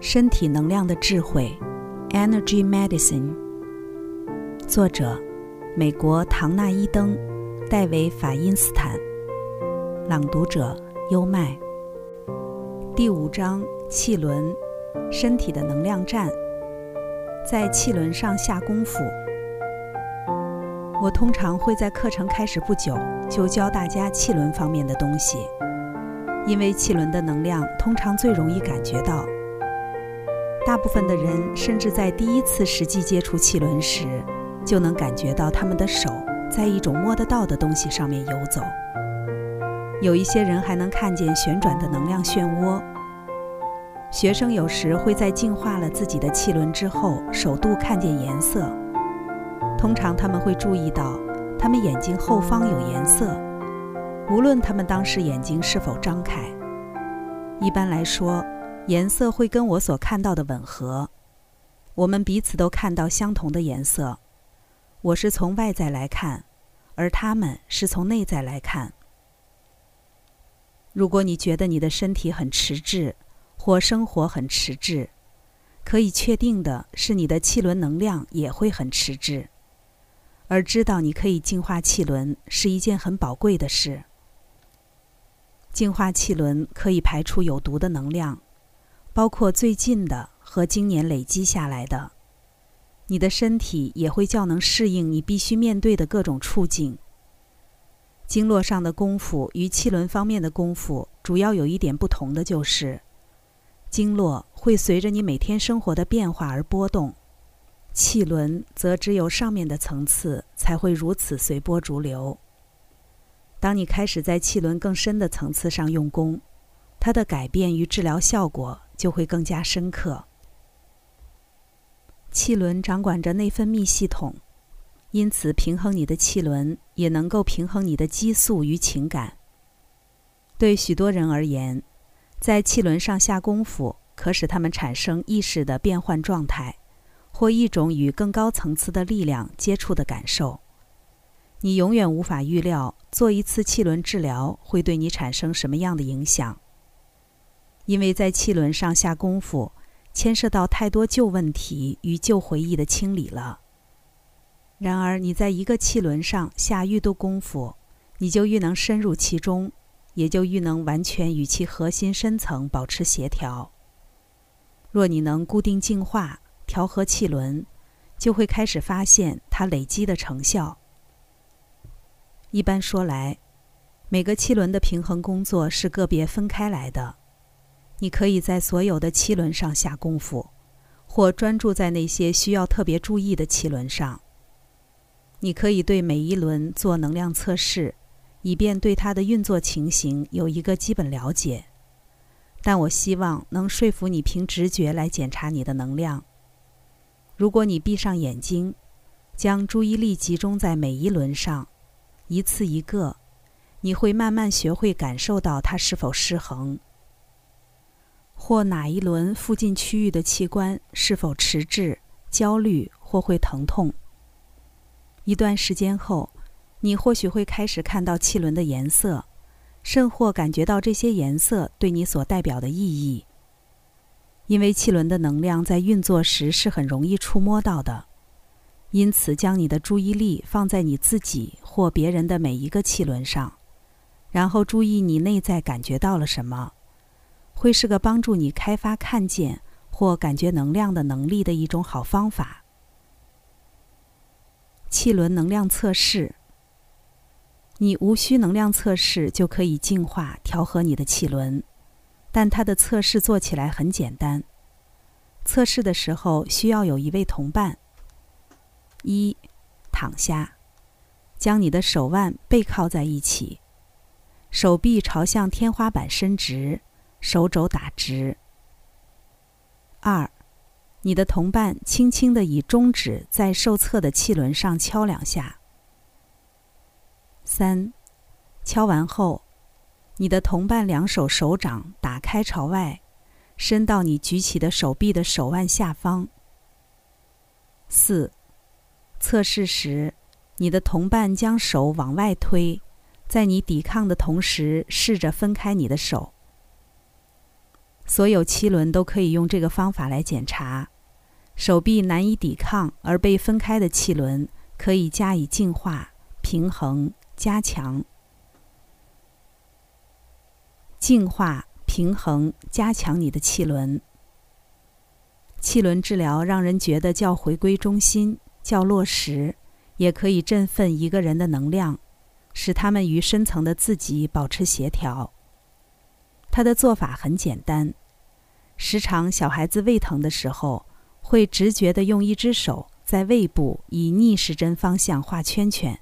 身体能量的智慧，Energy Medicine。作者：美国唐纳伊登、戴维法因斯坦。朗读者：优麦。第五章：气轮，身体的能量站。在气轮上下功夫。我通常会在课程开始不久就教大家气轮方面的东西，因为气轮的能量通常最容易感觉到。大部分的人甚至在第一次实际接触气轮时，就能感觉到他们的手在一种摸得到的东西上面游走。有一些人还能看见旋转的能量漩涡。学生有时会在净化了自己的气轮之后，首度看见颜色。通常他们会注意到，他们眼睛后方有颜色，无论他们当时眼睛是否张开。一般来说。颜色会跟我所看到的吻合，我们彼此都看到相同的颜色。我是从外在来看，而他们是从内在来看。如果你觉得你的身体很迟滞，或生活很迟滞，可以确定的是，你的气轮能量也会很迟滞。而知道你可以净化气轮是一件很宝贵的事。净化气轮可以排出有毒的能量。包括最近的和今年累积下来的，你的身体也会较能适应你必须面对的各种处境。经络上的功夫与气轮方面的功夫主要有一点不同的就是，经络会随着你每天生活的变化而波动，气轮则只有上面的层次才会如此随波逐流。当你开始在气轮更深的层次上用功，它的改变与治疗效果。就会更加深刻。气轮掌管着内分泌系统，因此平衡你的气轮也能够平衡你的激素与情感。对许多人而言，在气轮上下功夫，可使他们产生意识的变换状态，或一种与更高层次的力量接触的感受。你永远无法预料做一次气轮治疗会对你产生什么样的影响。因为在气轮上下功夫，牵涉到太多旧问题与旧回忆的清理了。然而，你在一个气轮上下愈多功夫，你就愈能深入其中，也就愈能完全与其核心深层保持协调。若你能固定净化、调和气轮，就会开始发现它累积的成效。一般说来，每个气轮的平衡工作是个别分开来的。你可以在所有的七轮上下功夫，或专注在那些需要特别注意的七轮上。你可以对每一轮做能量测试，以便对它的运作情形有一个基本了解。但我希望能说服你凭直觉来检查你的能量。如果你闭上眼睛，将注意力集中在每一轮上，一次一个，你会慢慢学会感受到它是否失衡。或哪一轮附近区域的器官是否迟滞、焦虑或会疼痛？一段时间后，你或许会开始看到气轮的颜色，甚或感觉到这些颜色对你所代表的意义。因为气轮的能量在运作时是很容易触摸到的，因此将你的注意力放在你自己或别人的每一个气轮上，然后注意你内在感觉到了什么。会是个帮助你开发看见或感觉能量的能力的一种好方法。气轮能量测试，你无需能量测试就可以净化调和你的气轮，但它的测试做起来很简单。测试的时候需要有一位同伴。一，躺下，将你的手腕背靠在一起，手臂朝向天花板伸直。手肘打直。二，你的同伴轻轻的以中指在受测的气轮上敲两下。三，敲完后，你的同伴两手手掌打开朝外，伸到你举起的手臂的手腕下方。四，测试时，你的同伴将手往外推，在你抵抗的同时，试着分开你的手。所有气轮都可以用这个方法来检查。手臂难以抵抗而被分开的气轮，可以加以净化、平衡、加强。净化、平衡、加强你的气轮。气轮治疗让人觉得较回归中心、较落实，也可以振奋一个人的能量，使他们与深层的自己保持协调。他的做法很简单，时常小孩子胃疼的时候，会直觉地用一只手在胃部以逆时针方向画圈圈，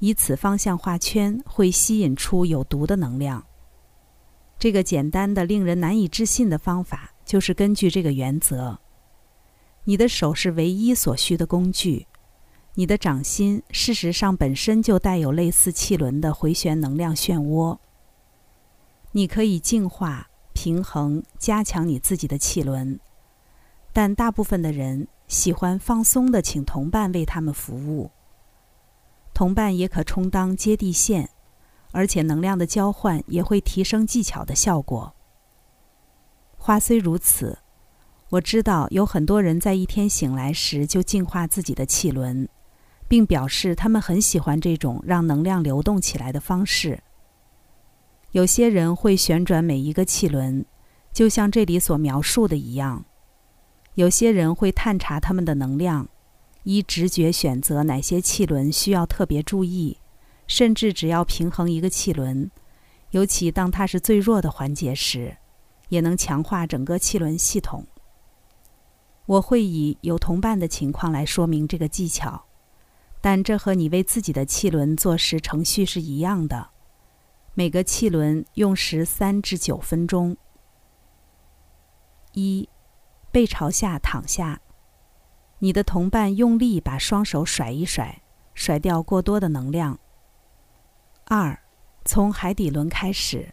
以此方向画圈会吸引出有毒的能量。这个简单的、令人难以置信的方法。就是根据这个原则，你的手是唯一所需的工具。你的掌心事实上本身就带有类似气轮的回旋能量漩涡。你可以净化、平衡、加强你自己的气轮，但大部分的人喜欢放松的请同伴为他们服务。同伴也可充当接地线，而且能量的交换也会提升技巧的效果。话虽如此，我知道有很多人在一天醒来时就净化自己的气轮，并表示他们很喜欢这种让能量流动起来的方式。有些人会旋转每一个气轮，就像这里所描述的一样；有些人会探查他们的能量，依直觉选择哪些气轮需要特别注意，甚至只要平衡一个气轮，尤其当它是最弱的环节时。也能强化整个气轮系统。我会以有同伴的情况来说明这个技巧，但这和你为自己的气轮做时程序是一样的。每个气轮用时三至九分钟。一，背朝下躺下，你的同伴用力把双手甩一甩，甩掉过多的能量。二，从海底轮开始。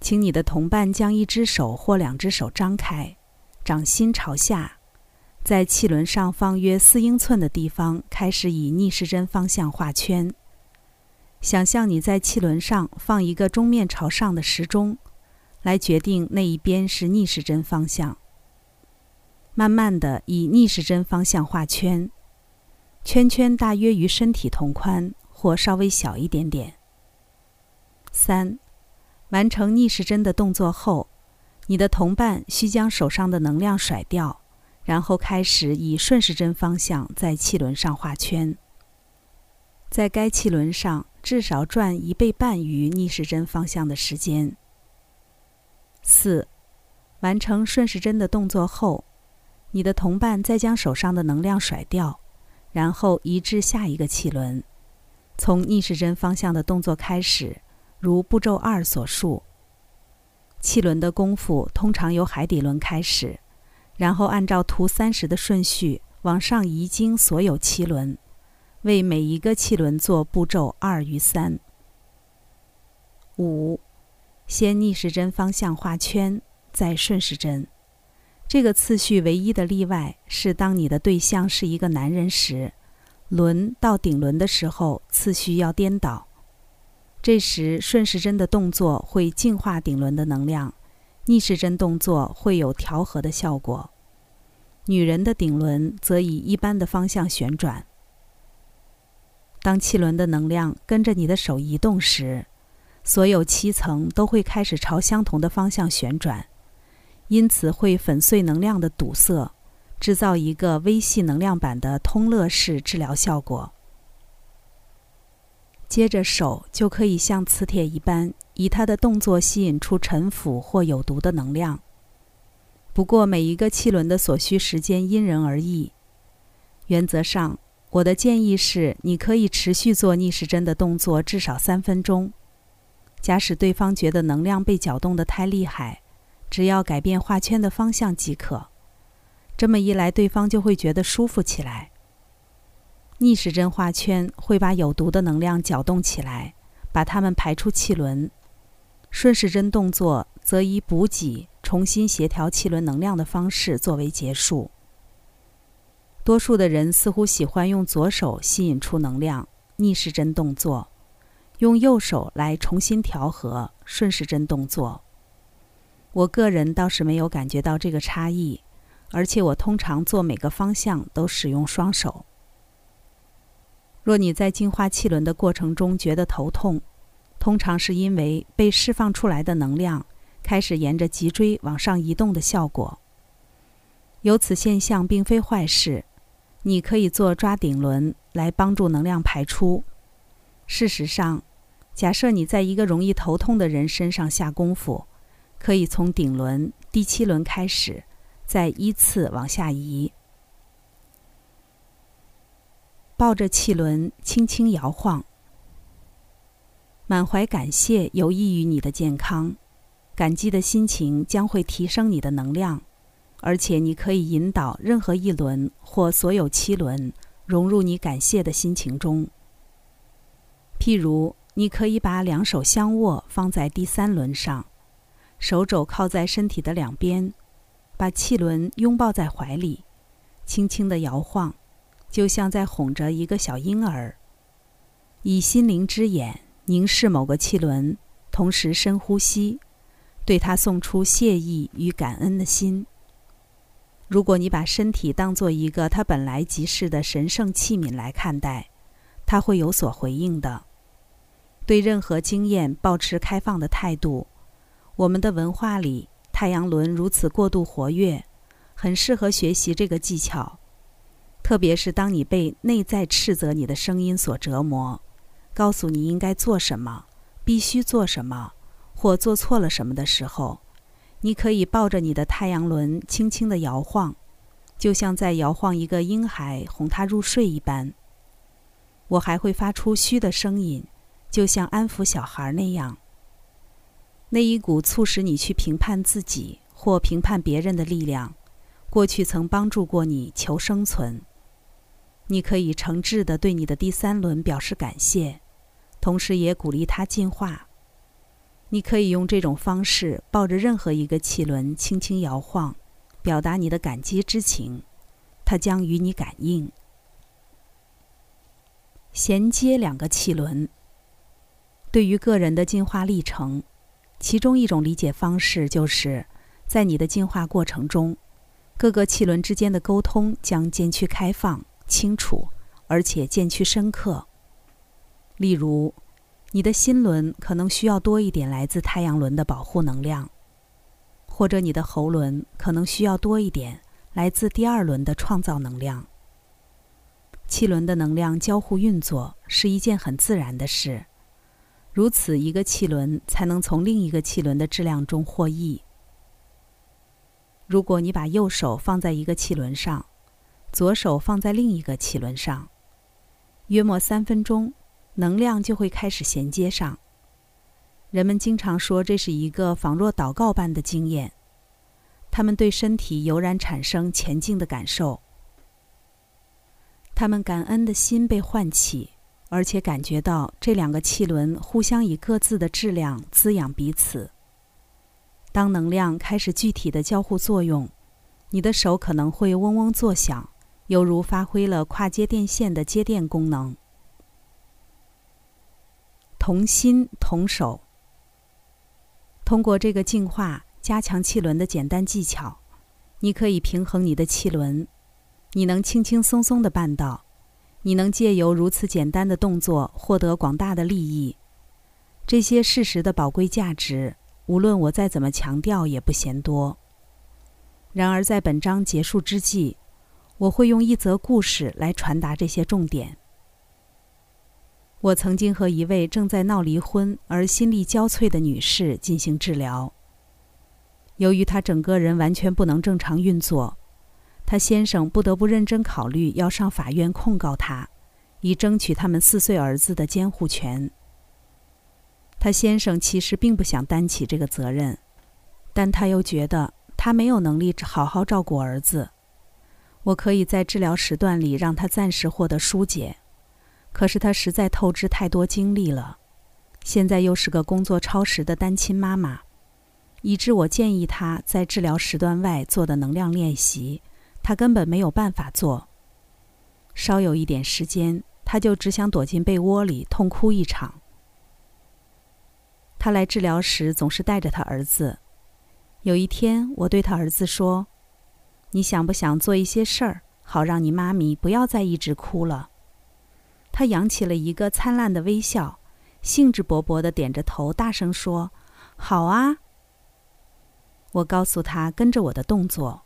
请你的同伴将一只手或两只手张开，掌心朝下，在气轮上方约四英寸的地方开始以逆时针方向画圈。想象你在气轮上放一个钟面朝上的时钟，来决定那一边是逆时针方向。慢慢的以逆时针方向画圈，圈圈大约与身体同宽或稍微小一点点。三。完成逆时针的动作后，你的同伴需将手上的能量甩掉，然后开始以顺时针方向在气轮上画圈。在该气轮上至少转一倍半于逆时针方向的时间。四，完成顺时针的动作后，你的同伴再将手上的能量甩掉，然后移至下一个气轮，从逆时针方向的动作开始。如步骤二所述，气轮的功夫通常由海底轮开始，然后按照图三十的顺序往上移经所有气轮，为每一个气轮做步骤二与三。五，先逆时针方向画圈，再顺时针。这个次序唯一的例外是，当你的对象是一个男人时，轮到顶轮的时候，次序要颠倒。这时，顺时针的动作会净化顶轮的能量，逆时针动作会有调和的效果。女人的顶轮则以一般的方向旋转。当气轮的能量跟着你的手移动时，所有七层都会开始朝相同的方向旋转，因此会粉碎能量的堵塞，制造一个微细能量板的通乐式治疗效果。接着手就可以像磁铁一般，以它的动作吸引出沉腐或有毒的能量。不过每一个气轮的所需时间因人而异。原则上，我的建议是，你可以持续做逆时针的动作至少三分钟。假使对方觉得能量被搅动得太厉害，只要改变画圈的方向即可。这么一来，对方就会觉得舒服起来。逆时针画圈会把有毒的能量搅动起来，把它们排出气轮；顺时针动作则以补给、重新协调气轮能量的方式作为结束。多数的人似乎喜欢用左手吸引出能量，逆时针动作；用右手来重新调和，顺时针动作。我个人倒是没有感觉到这个差异，而且我通常做每个方向都使用双手。若你在净化气轮的过程中觉得头痛，通常是因为被释放出来的能量开始沿着脊椎往上移动的效果。有此现象并非坏事，你可以做抓顶轮来帮助能量排出。事实上，假设你在一个容易头痛的人身上下功夫，可以从顶轮第七轮开始，再依次往下移。抱着气轮轻轻摇晃，满怀感谢有益于你的健康，感激的心情将会提升你的能量。而且你可以引导任何一轮或所有七轮融入你感谢的心情中。譬如，你可以把两手相握放在第三轮上，手肘靠在身体的两边，把气轮拥抱在怀里，轻轻地摇晃，就像在哄着一个小婴儿。以心灵之眼凝视某个气轮，同时深呼吸，对它送出谢意与感恩的心。如果你把身体当做一个它本来即是的神圣器皿来看待，它会有所回应的。对任何经验保持开放的态度。我们的文化里，太阳轮如此过度活跃，很适合学习这个技巧。特别是当你被内在斥责你的声音所折磨，告诉你应该做什么、必须做什么或做错了什么的时候。你可以抱着你的太阳轮轻轻地摇晃，就像在摇晃一个婴孩哄他入睡一般。我还会发出嘘的声音，就像安抚小孩那样。那一股促使你去评判自己或评判别人的力量，过去曾帮助过你求生存。你可以诚挚地对你的第三轮表示感谢，同时也鼓励它进化。你可以用这种方式抱着任何一个气轮轻轻摇晃，表达你的感激之情，它将与你感应。衔接两个气轮，对于个人的进化历程，其中一种理解方式就是在你的进化过程中，各个气轮之间的沟通将渐趋开放、清楚，而且渐趋深刻。例如。你的心轮可能需要多一点来自太阳轮的保护能量，或者你的喉轮可能需要多一点来自第二轮的创造能量。气轮的能量交互运作是一件很自然的事，如此一个气轮才能从另一个气轮的质量中获益。如果你把右手放在一个气轮上，左手放在另一个气轮上，约莫三分钟。能量就会开始衔接上。人们经常说这是一个仿若祷告般的经验，他们对身体油然产生前进的感受，他们感恩的心被唤起，而且感觉到这两个气轮互相以各自的质量滋养彼此。当能量开始具体的交互作用，你的手可能会嗡嗡作响，犹如发挥了跨接电线的接电功能。同心同手。通过这个净化、加强气轮的简单技巧，你可以平衡你的气轮。你能轻轻松松地办到。你能借由如此简单的动作获得广大的利益。这些事实的宝贵价值，无论我再怎么强调，也不嫌多。然而，在本章结束之际，我会用一则故事来传达这些重点。我曾经和一位正在闹离婚而心力交瘁的女士进行治疗。由于她整个人完全不能正常运作，她先生不得不认真考虑要上法院控告她，以争取他们四岁儿子的监护权。她先生其实并不想担起这个责任，但他又觉得他没有能力好好照顾儿子。我可以在治疗时段里让他暂时获得疏解。可是她实在透支太多精力了，现在又是个工作超时的单亲妈妈，以致我建议她在治疗时段外做的能量练习，她根本没有办法做。稍有一点时间，她就只想躲进被窝里痛哭一场。她来治疗时总是带着她儿子，有一天，我对他儿子说：“你想不想做一些事儿，好让你妈咪不要再一直哭了？”他扬起了一个灿烂的微笑，兴致勃勃地点着头，大声说：“好啊！”我告诉他跟着我的动作，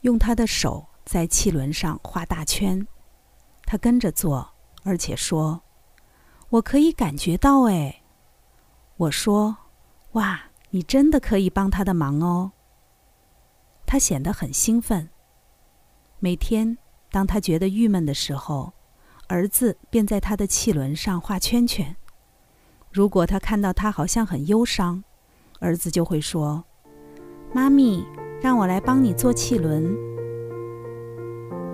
用他的手在气轮上画大圈。他跟着做，而且说：“我可以感觉到。”哎，我说：“哇，你真的可以帮他的忙哦。”他显得很兴奋。每天，当他觉得郁闷的时候，儿子便在他的气轮上画圈圈。如果他看到他好像很忧伤，儿子就会说：“妈咪，让我来帮你做气轮。”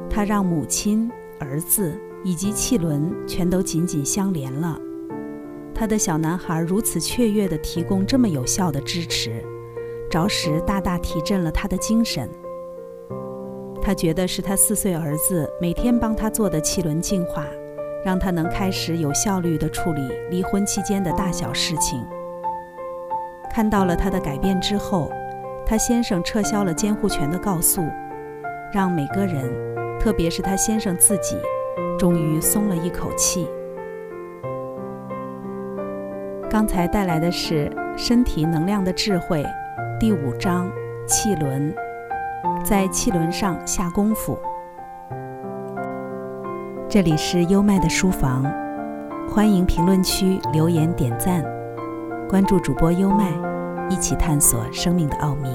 他让母亲、儿子以及气轮全都紧紧相连了。他的小男孩如此雀跃地提供这么有效的支持，着实大大提振了他的精神。他觉得是他四岁儿子每天帮他做的气轮净化，让他能开始有效率地处理离婚期间的大小事情。看到了他的改变之后，他先生撤销了监护权的告诉，让每个人，特别是他先生自己，终于松了一口气。刚才带来的是《身体能量的智慧》第五章气轮。在气轮上下功夫。这里是优麦的书房，欢迎评论区留言点赞，关注主播优麦，一起探索生命的奥秘。